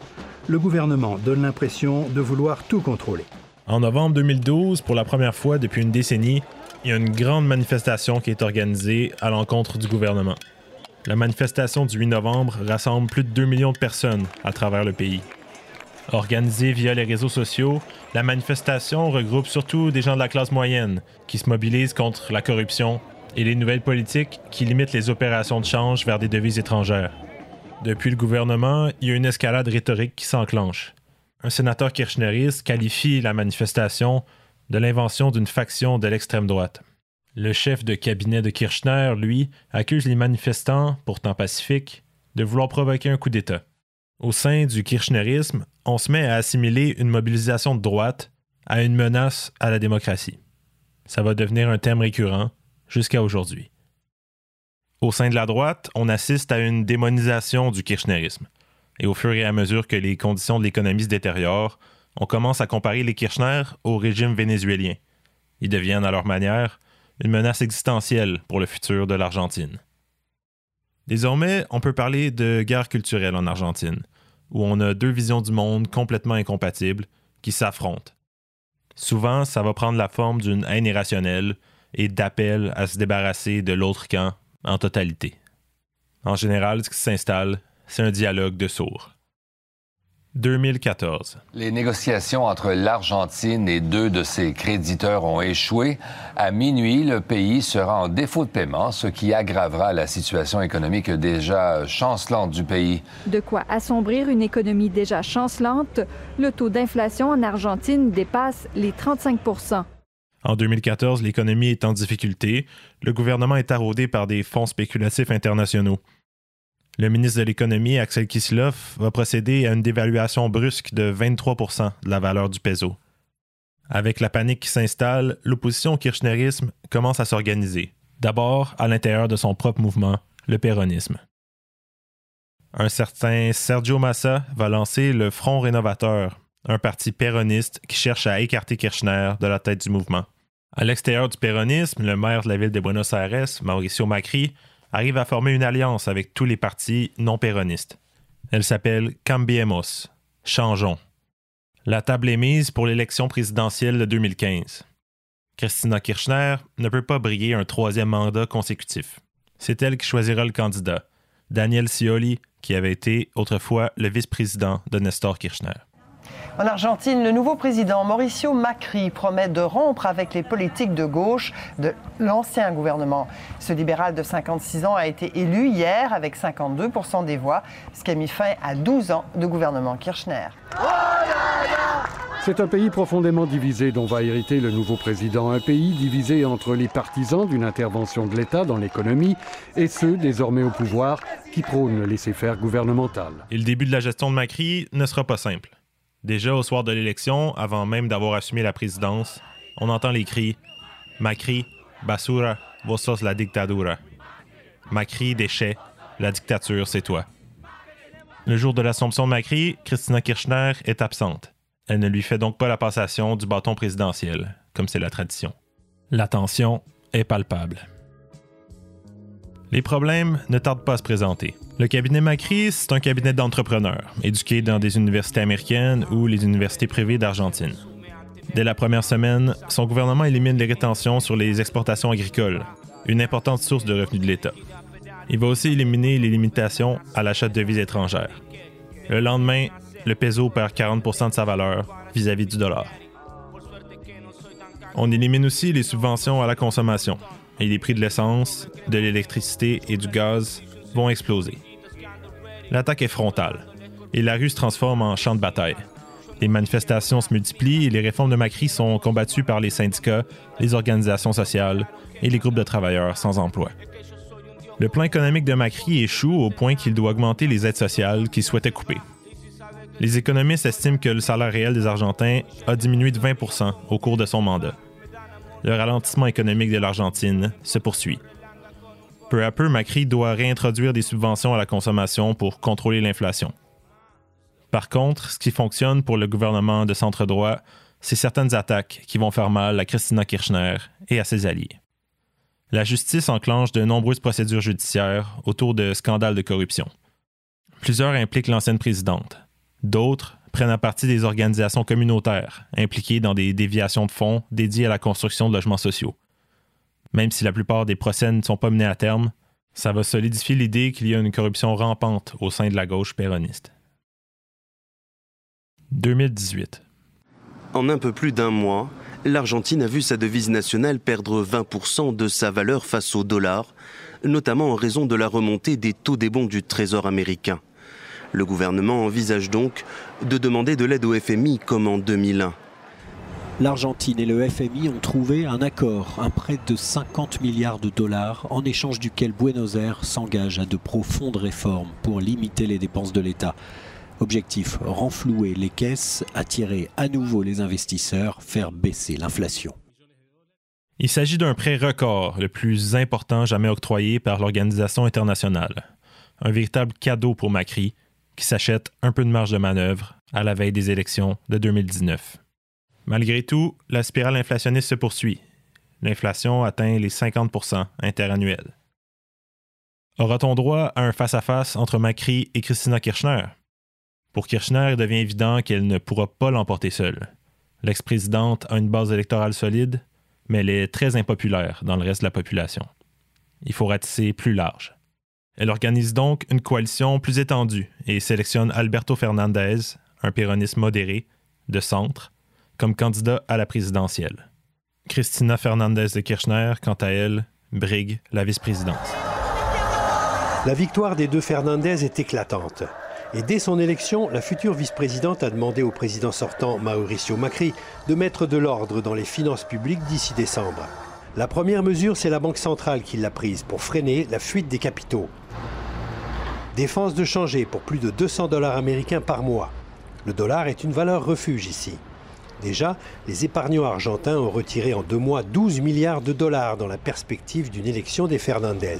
Le gouvernement donne l'impression de vouloir tout contrôler. En novembre 2012, pour la première fois depuis une décennie, il y a une grande manifestation qui est organisée à l'encontre du gouvernement. La manifestation du 8 novembre rassemble plus de 2 millions de personnes à travers le pays. Organisée via les réseaux sociaux, la manifestation regroupe surtout des gens de la classe moyenne qui se mobilisent contre la corruption et les nouvelles politiques qui limitent les opérations de change vers des devises étrangères. Depuis le gouvernement, il y a une escalade rhétorique qui s'enclenche. Un sénateur kirchneriste qualifie la manifestation de l'invention d'une faction de l'extrême droite. Le chef de cabinet de Kirchner, lui, accuse les manifestants, pourtant pacifiques, de vouloir provoquer un coup d'État. Au sein du kirchnerisme, on se met à assimiler une mobilisation de droite à une menace à la démocratie. Ça va devenir un thème récurrent jusqu'à aujourd'hui. Au sein de la droite, on assiste à une démonisation du kirchnerisme. Et au fur et à mesure que les conditions de l'économie se détériorent, on commence à comparer les Kirchner au régime vénézuélien. Ils deviennent, à leur manière, une menace existentielle pour le futur de l'Argentine. Désormais, on peut parler de guerre culturelle en Argentine, où on a deux visions du monde complètement incompatibles qui s'affrontent. Souvent, ça va prendre la forme d'une haine irrationnelle et d'appel à se débarrasser de l'autre camp en totalité. En général, ce qui s'installe, c'est un dialogue de sourds. 2014. Les négociations entre l'Argentine et deux de ses créditeurs ont échoué. À minuit, le pays sera en défaut de paiement, ce qui aggravera la situation économique déjà chancelante du pays. De quoi assombrir une économie déjà chancelante. Le taux d'inflation en Argentine dépasse les 35 en 2014, l'économie est en difficulté. Le gouvernement est taraudé par des fonds spéculatifs internationaux. Le ministre de l'Économie, Axel Kisilov, va procéder à une dévaluation brusque de 23% de la valeur du peso. Avec la panique qui s'installe, l'opposition au kirchnerisme commence à s'organiser. D'abord à l'intérieur de son propre mouvement, le péronisme. Un certain Sergio Massa va lancer le Front Rénovateur, un parti péroniste qui cherche à écarter Kirchner de la tête du mouvement. À l'extérieur du péronisme, le maire de la ville de Buenos Aires, Mauricio Macri, arrive à former une alliance avec tous les partis non péronistes. Elle s'appelle Cambiemos, Changeons. La table est mise pour l'élection présidentielle de 2015. Christina Kirchner ne peut pas briller un troisième mandat consécutif. C'est elle qui choisira le candidat, Daniel Scioli, qui avait été autrefois le vice-président de Nestor Kirchner. En Argentine, le nouveau président Mauricio Macri promet de rompre avec les politiques de gauche de l'ancien gouvernement. Ce libéral de 56 ans a été élu hier avec 52% des voix, ce qui a mis fin à 12 ans de gouvernement Kirchner. C'est un pays profondément divisé dont va hériter le nouveau président. Un pays divisé entre les partisans d'une intervention de l'État dans l'économie et ceux désormais au pouvoir qui prônent le laisser-faire gouvernemental. Et le début de la gestion de Macri ne sera pas simple. Déjà au soir de l'élection, avant même d'avoir assumé la présidence, on entend les cris Macri, basura, vos la dictadura. Macri, déchet, la dictature, c'est toi. Le jour de l'assomption de Macri, Christina Kirchner est absente. Elle ne lui fait donc pas la passation du bâton présidentiel, comme c'est la tradition. La tension est palpable. Les problèmes ne tardent pas à se présenter. Le cabinet Macri, c'est un cabinet d'entrepreneurs, éduqués dans des universités américaines ou les universités privées d'Argentine. Dès la première semaine, son gouvernement élimine les rétentions sur les exportations agricoles, une importante source de revenus de l'État. Il va aussi éliminer les limitations à l'achat de devises étrangères. Le lendemain, le peso perd 40% de sa valeur vis-à-vis -vis du dollar. On élimine aussi les subventions à la consommation, et les prix de l'essence, de l'électricité et du gaz vont exploser. L'attaque est frontale et la rue se transforme en champ de bataille. Les manifestations se multiplient et les réformes de Macri sont combattues par les syndicats, les organisations sociales et les groupes de travailleurs sans emploi. Le plan économique de Macri échoue au point qu'il doit augmenter les aides sociales qu'il souhaitait couper. Les économistes estiment que le salaire réel des Argentins a diminué de 20 au cours de son mandat le ralentissement économique de l'Argentine se poursuit. Peu à peu, Macri doit réintroduire des subventions à la consommation pour contrôler l'inflation. Par contre, ce qui fonctionne pour le gouvernement de centre-droit, c'est certaines attaques qui vont faire mal à Christina Kirchner et à ses alliés. La justice enclenche de nombreuses procédures judiciaires autour de scandales de corruption. Plusieurs impliquent l'ancienne présidente. D'autres prennent à partie des organisations communautaires impliquées dans des déviations de fonds dédiées à la construction de logements sociaux. Même si la plupart des procès ne sont pas menés à terme, ça va solidifier l'idée qu'il y a une corruption rampante au sein de la gauche péroniste. 2018. En un peu plus d'un mois, l'Argentine a vu sa devise nationale perdre 20% de sa valeur face au dollar, notamment en raison de la remontée des taux des bons du Trésor américain. Le gouvernement envisage donc de demander de l'aide au FMI comme en 2001. L'Argentine et le FMI ont trouvé un accord, un prêt de 50 milliards de dollars, en échange duquel Buenos Aires s'engage à de profondes réformes pour limiter les dépenses de l'État. Objectif renflouer les caisses, attirer à nouveau les investisseurs, faire baisser l'inflation. Il s'agit d'un prêt record, le plus important jamais octroyé par l'organisation internationale. Un véritable cadeau pour Macri, qui s'achète un peu de marge de manœuvre à la veille des élections de 2019. Malgré tout, la spirale inflationniste se poursuit. L'inflation atteint les 50% interannuels. Aura-t-on droit à un face-à-face entre Macri et Christina Kirchner? Pour Kirchner, il devient évident qu'elle ne pourra pas l'emporter seule. L'ex-présidente a une base électorale solide, mais elle est très impopulaire dans le reste de la population. Il faut ratisser plus large. Elle organise donc une coalition plus étendue et sélectionne Alberto Fernandez, un péroniste modéré, de centre, comme candidat à la présidentielle. Christina Fernandez de Kirchner, quant à elle, brigue la vice-présidence. La victoire des deux Fernandez est éclatante. Et dès son élection, la future vice-présidente a demandé au président sortant Mauricio Macri de mettre de l'ordre dans les finances publiques d'ici décembre. La première mesure, c'est la Banque centrale qui l'a prise pour freiner la fuite des capitaux. Défense de changer pour plus de 200 dollars américains par mois. Le dollar est une valeur refuge ici. Déjà, les épargnants argentins ont retiré en deux mois 12 milliards de dollars dans la perspective d'une élection des Fernandez.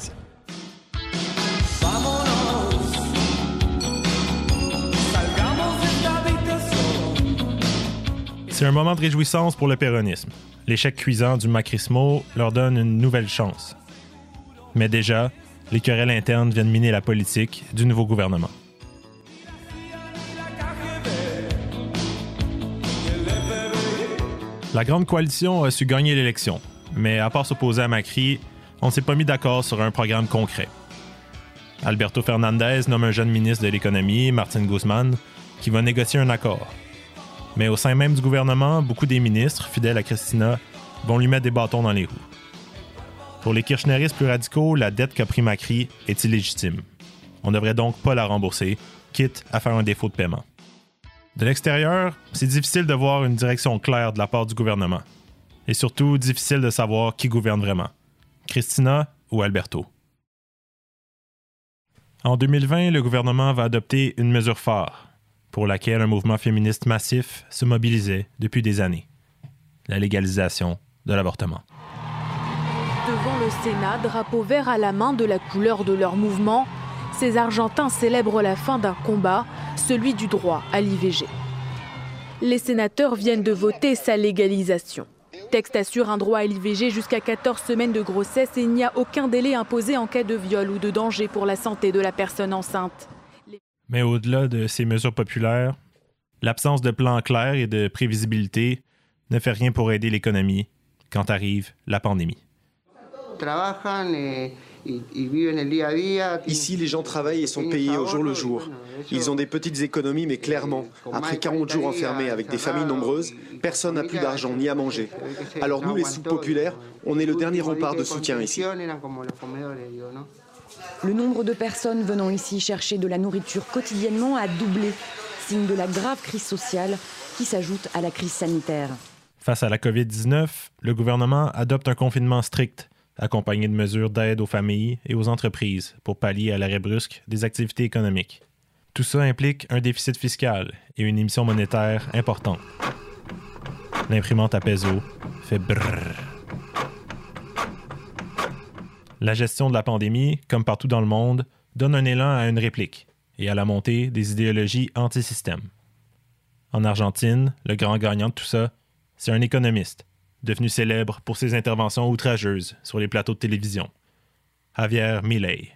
C'est un moment de réjouissance pour le péronisme. L'échec cuisant du macrismo leur donne une nouvelle chance. Mais déjà, les querelles internes viennent miner la politique du nouveau gouvernement. La Grande Coalition a su gagner l'élection, mais à part s'opposer à Macri, on ne s'est pas mis d'accord sur un programme concret. Alberto Fernandez nomme un jeune ministre de l'économie, Martin Guzman, qui va négocier un accord. Mais au sein même du gouvernement, beaucoup des ministres, fidèles à Christina, vont lui mettre des bâtons dans les roues. Pour les kirchneristes plus radicaux, la dette qu'a pris Macri est illégitime. On ne devrait donc pas la rembourser, quitte à faire un défaut de paiement. De l'extérieur, c'est difficile de voir une direction claire de la part du gouvernement. Et surtout, difficile de savoir qui gouverne vraiment. Christina ou Alberto? En 2020, le gouvernement va adopter une mesure phare, pour laquelle un mouvement féministe massif se mobilisait depuis des années. La légalisation de l'avortement. Devant le Sénat, drapeau vert à la main de la couleur de leur mouvement, ces Argentins célèbrent la fin d'un combat, celui du droit à l'IVG. Les sénateurs viennent de voter sa légalisation. Texte assure un droit à l'IVG jusqu'à 14 semaines de grossesse et il n'y a aucun délai imposé en cas de viol ou de danger pour la santé de la personne enceinte. Mais au-delà de ces mesures populaires, l'absence de plan clair et de prévisibilité ne fait rien pour aider l'économie quand arrive la pandémie. Ici, les gens travaillent et sont payés au jour le jour. Ils ont des petites économies, mais clairement, après 40 jours enfermés avec des familles nombreuses, personne n'a plus d'argent ni à manger. Alors nous, les sous-populaires, on est le dernier rempart de soutien ici. Le nombre de personnes venant ici chercher de la nourriture quotidiennement a doublé, signe de la grave crise sociale qui s'ajoute à la crise sanitaire. Face à la COVID-19, le gouvernement adopte un confinement strict, accompagné de mesures d'aide aux familles et aux entreprises pour pallier à l'arrêt brusque des activités économiques. Tout ça implique un déficit fiscal et une émission monétaire importante. L'imprimante à peso fait brrr. La gestion de la pandémie, comme partout dans le monde, donne un élan à une réplique et à la montée des idéologies anti-système. En Argentine, le grand gagnant de tout ça, c'est un économiste, devenu célèbre pour ses interventions outrageuses sur les plateaux de télévision. Javier Milei.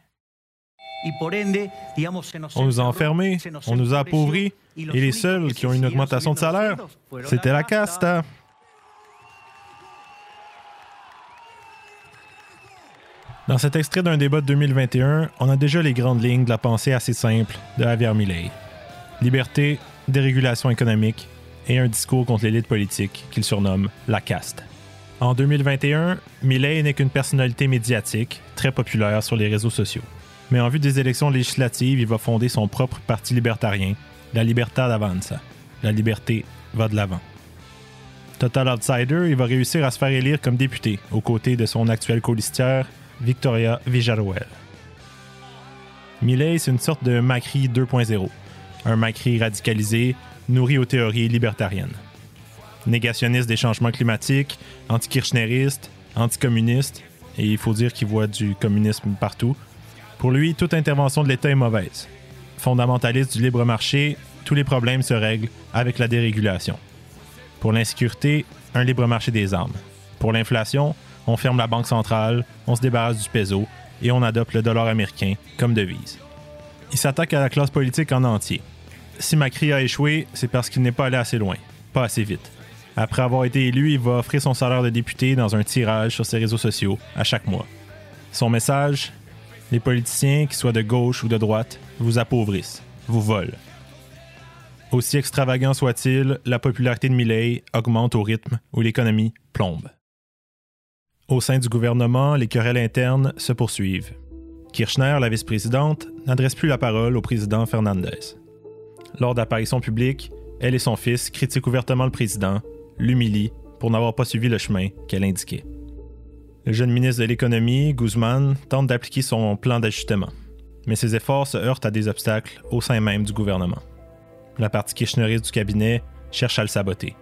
On nous a enfermés, on nous a appauvris, et les seuls qui ont une augmentation de salaire, c'était la casta. Dans cet extrait d'un débat de 2021, on a déjà les grandes lignes de la pensée assez simple de Javier Milei. Liberté, dérégulation économique et un discours contre l'élite politique qu'il surnomme la caste. En 2021, Milei n'est qu'une personnalité médiatique, très populaire sur les réseaux sociaux. Mais en vue des élections législatives, il va fonder son propre parti libertarien, la Libertad Avanza. La liberté va de l'avant. Total outsider, il va réussir à se faire élire comme député, aux côtés de son actuel colistière, Victoria Villarruel. Milei, c'est une sorte de Macri 2.0. un Macri radicalisé, nourri aux théories libertariennes. Négationniste des changements climatiques, anti-kirchneriste, anticommuniste, et il faut dire qu'il voit du communisme partout. Pour lui, toute intervention de l'État est mauvaise. Fondamentaliste du libre marché, tous les problèmes se règlent avec la dérégulation. Pour l'insécurité, un libre marché des armes. Pour l'inflation, on ferme la banque centrale, on se débarrasse du peso et on adopte le dollar américain comme devise. Il s'attaque à la classe politique en entier. Si Macri a échoué, c'est parce qu'il n'est pas allé assez loin, pas assez vite. Après avoir été élu, il va offrir son salaire de député dans un tirage sur ses réseaux sociaux à chaque mois. Son message Les politiciens, qu'ils soient de gauche ou de droite, vous appauvrissent, vous volent. Aussi extravagant soit-il, la popularité de Milley augmente au rythme où l'économie plombe. Au sein du gouvernement, les querelles internes se poursuivent. Kirchner, la vice-présidente, n'adresse plus la parole au président Fernandez. Lors d'apparitions publiques, elle et son fils critiquent ouvertement le président, l'humilient pour n'avoir pas suivi le chemin qu'elle indiquait. Le jeune ministre de l'Économie, Guzman, tente d'appliquer son plan d'ajustement, mais ses efforts se heurtent à des obstacles au sein même du gouvernement. La partie kirchneriste du cabinet cherche à le saboter.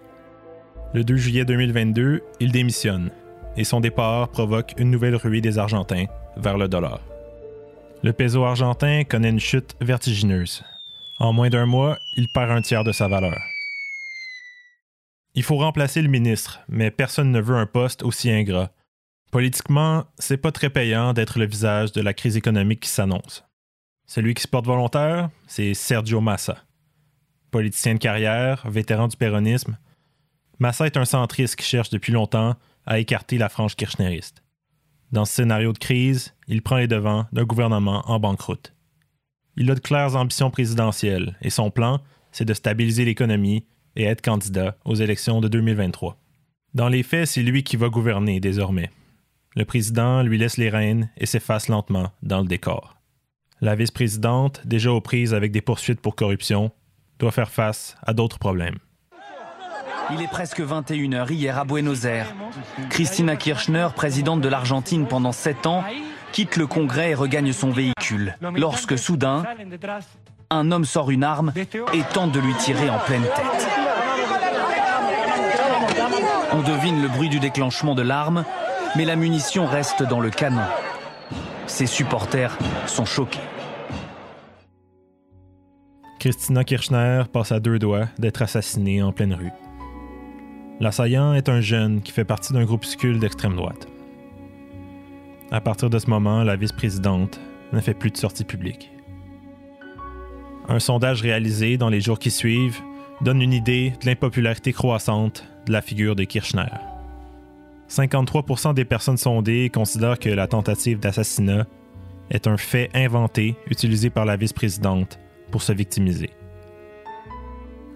Le 2 juillet 2022, il démissionne et son départ provoque une nouvelle ruée des Argentins vers le dollar. Le peso argentin connaît une chute vertigineuse. En moins d'un mois, il perd un tiers de sa valeur. Il faut remplacer le ministre, mais personne ne veut un poste aussi ingrat. Politiquement, c'est pas très payant d'être le visage de la crise économique qui s'annonce. Celui qui se porte volontaire, c'est Sergio Massa. Politicien de carrière, vétéran du péronisme, Massa est un centriste qui cherche depuis longtemps à écarter la frange kirchneriste. Dans ce scénario de crise, il prend les devants d'un gouvernement en banqueroute. Il a de claires ambitions présidentielles et son plan, c'est de stabiliser l'économie et être candidat aux élections de 2023. Dans les faits, c'est lui qui va gouverner désormais. Le président lui laisse les rênes et s'efface lentement dans le décor. La vice-présidente, déjà aux prises avec des poursuites pour corruption, doit faire face à d'autres problèmes. Il est presque 21h hier à Buenos Aires. Christina Kirchner, présidente de l'Argentine pendant sept ans, quitte le Congrès et regagne son véhicule. Lorsque soudain, un homme sort une arme et tente de lui tirer en pleine tête. On devine le bruit du déclenchement de l'arme, mais la munition reste dans le canon. Ses supporters sont choqués. Christina Kirchner passe à deux doigts d'être assassinée en pleine rue. L'assaillant est un jeune qui fait partie d'un groupuscule d'extrême droite. À partir de ce moment, la vice-présidente ne fait plus de sorties publiques. Un sondage réalisé dans les jours qui suivent donne une idée de l'impopularité croissante de la figure de Kirchner. 53% des personnes sondées considèrent que la tentative d'assassinat est un fait inventé utilisé par la vice-présidente pour se victimiser.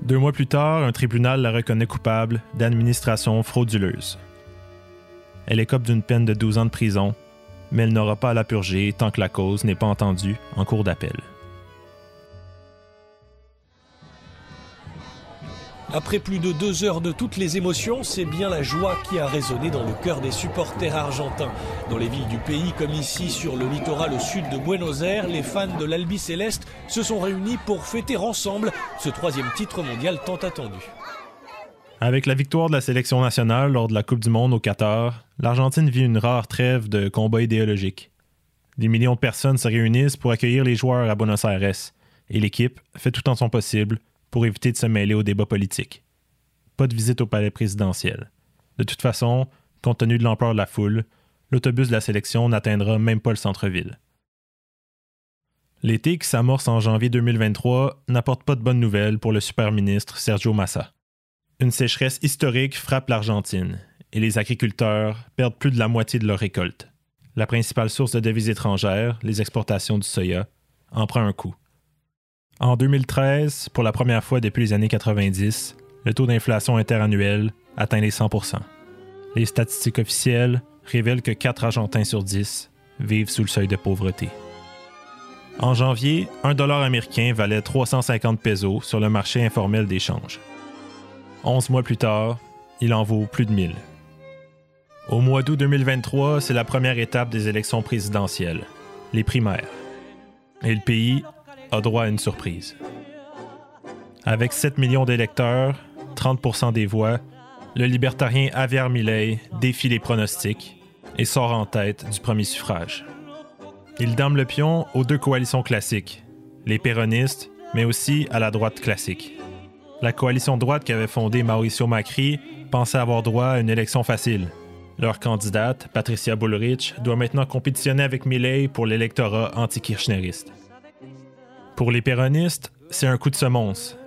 Deux mois plus tard, un tribunal la reconnaît coupable d'administration frauduleuse. Elle écope d'une peine de 12 ans de prison, mais elle n'aura pas à la purger tant que la cause n'est pas entendue en cours d'appel. Après plus de deux heures de toutes les émotions, c'est bien la joie qui a résonné dans le cœur des supporters argentins. Dans les villes du pays, comme ici sur le littoral au sud de Buenos Aires, les fans de l'Albi Céleste se sont réunis pour fêter ensemble ce troisième titre mondial tant attendu. Avec la victoire de la sélection nationale lors de la Coupe du Monde au Qatar, l'Argentine vit une rare trêve de combat idéologique. Des millions de personnes se réunissent pour accueillir les joueurs à Buenos Aires, et l'équipe fait tout en son possible pour éviter de se mêler au débat politique. Pas de visite au palais présidentiel. De toute façon, compte tenu de l'ampleur de la foule, l'autobus de la sélection n'atteindra même pas le centre-ville. L'été qui s'amorce en janvier 2023 n'apporte pas de bonnes nouvelles pour le super ministre Sergio Massa. Une sécheresse historique frappe l'Argentine et les agriculteurs perdent plus de la moitié de leur récolte. La principale source de devises étrangères, les exportations du soya, en prend un coup. En 2013, pour la première fois depuis les années 90, le taux d'inflation interannuel atteint les 100 Les statistiques officielles révèlent que 4 Argentins sur 10 vivent sous le seuil de pauvreté. En janvier, un dollar américain valait 350 pesos sur le marché informel d'échange. 11 mois plus tard, il en vaut plus de 1000. Au mois d'août 2023, c'est la première étape des élections présidentielles, les primaires. Et le pays a droit à une surprise. Avec 7 millions d'électeurs, 30% des voix, le libertarien Javier Milei défie les pronostics et sort en tête du premier suffrage. Il dame le pion aux deux coalitions classiques, les péronistes, mais aussi à la droite classique. La coalition droite qu'avait fondée Mauricio Macri pensait avoir droit à une élection facile. Leur candidate, Patricia Bullrich, doit maintenant compétitionner avec Milei pour l'électorat anti-kirchneriste. Pour les péronistes, c'est un coup de semonce.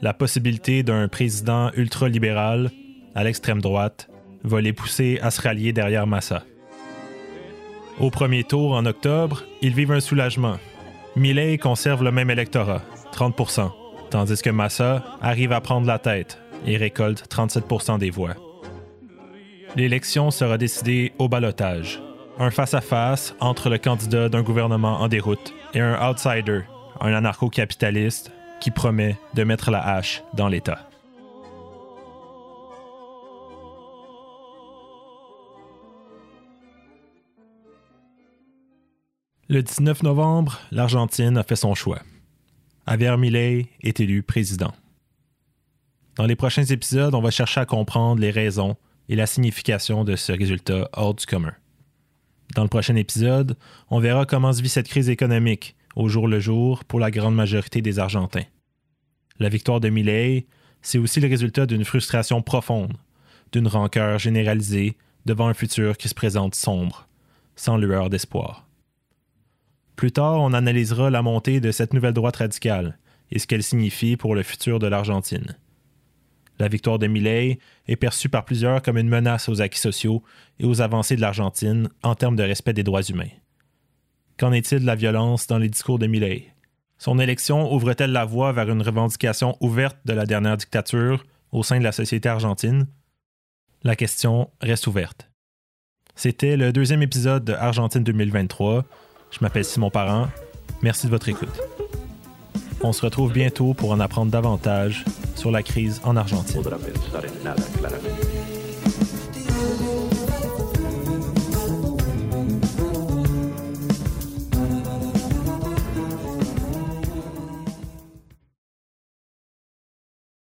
La possibilité d'un président ultralibéral, à l'extrême droite, va les pousser à se rallier derrière Massa. Au premier tour, en octobre, ils vivent un soulagement. Millet conserve le même électorat, 30% tandis que Massa arrive à prendre la tête et récolte 37% des voix. L'élection sera décidée au balotage, un face-à-face entre le candidat d'un gouvernement en déroute et un outsider, un anarcho-capitaliste qui promet de mettre la hache dans l'État. Le 19 novembre, l'Argentine a fait son choix. Javier Milei est élu président. Dans les prochains épisodes, on va chercher à comprendre les raisons et la signification de ce résultat hors du commun. Dans le prochain épisode, on verra comment se vit cette crise économique au jour le jour pour la grande majorité des Argentins. La victoire de Milei, c'est aussi le résultat d'une frustration profonde, d'une rancœur généralisée devant un futur qui se présente sombre, sans lueur d'espoir. Plus tard, on analysera la montée de cette nouvelle droite radicale et ce qu'elle signifie pour le futur de l'Argentine. La victoire de Milei est perçue par plusieurs comme une menace aux acquis sociaux et aux avancées de l'Argentine en termes de respect des droits humains. Qu'en est-il de la violence dans les discours de Milei? Son élection ouvre-t-elle la voie vers une revendication ouverte de la dernière dictature au sein de la société argentine? La question reste ouverte. C'était le deuxième épisode de Argentine 2023. Je m'appelle Simon Parent. Merci de votre écoute. On se retrouve bientôt pour en apprendre davantage sur la crise en Argentine.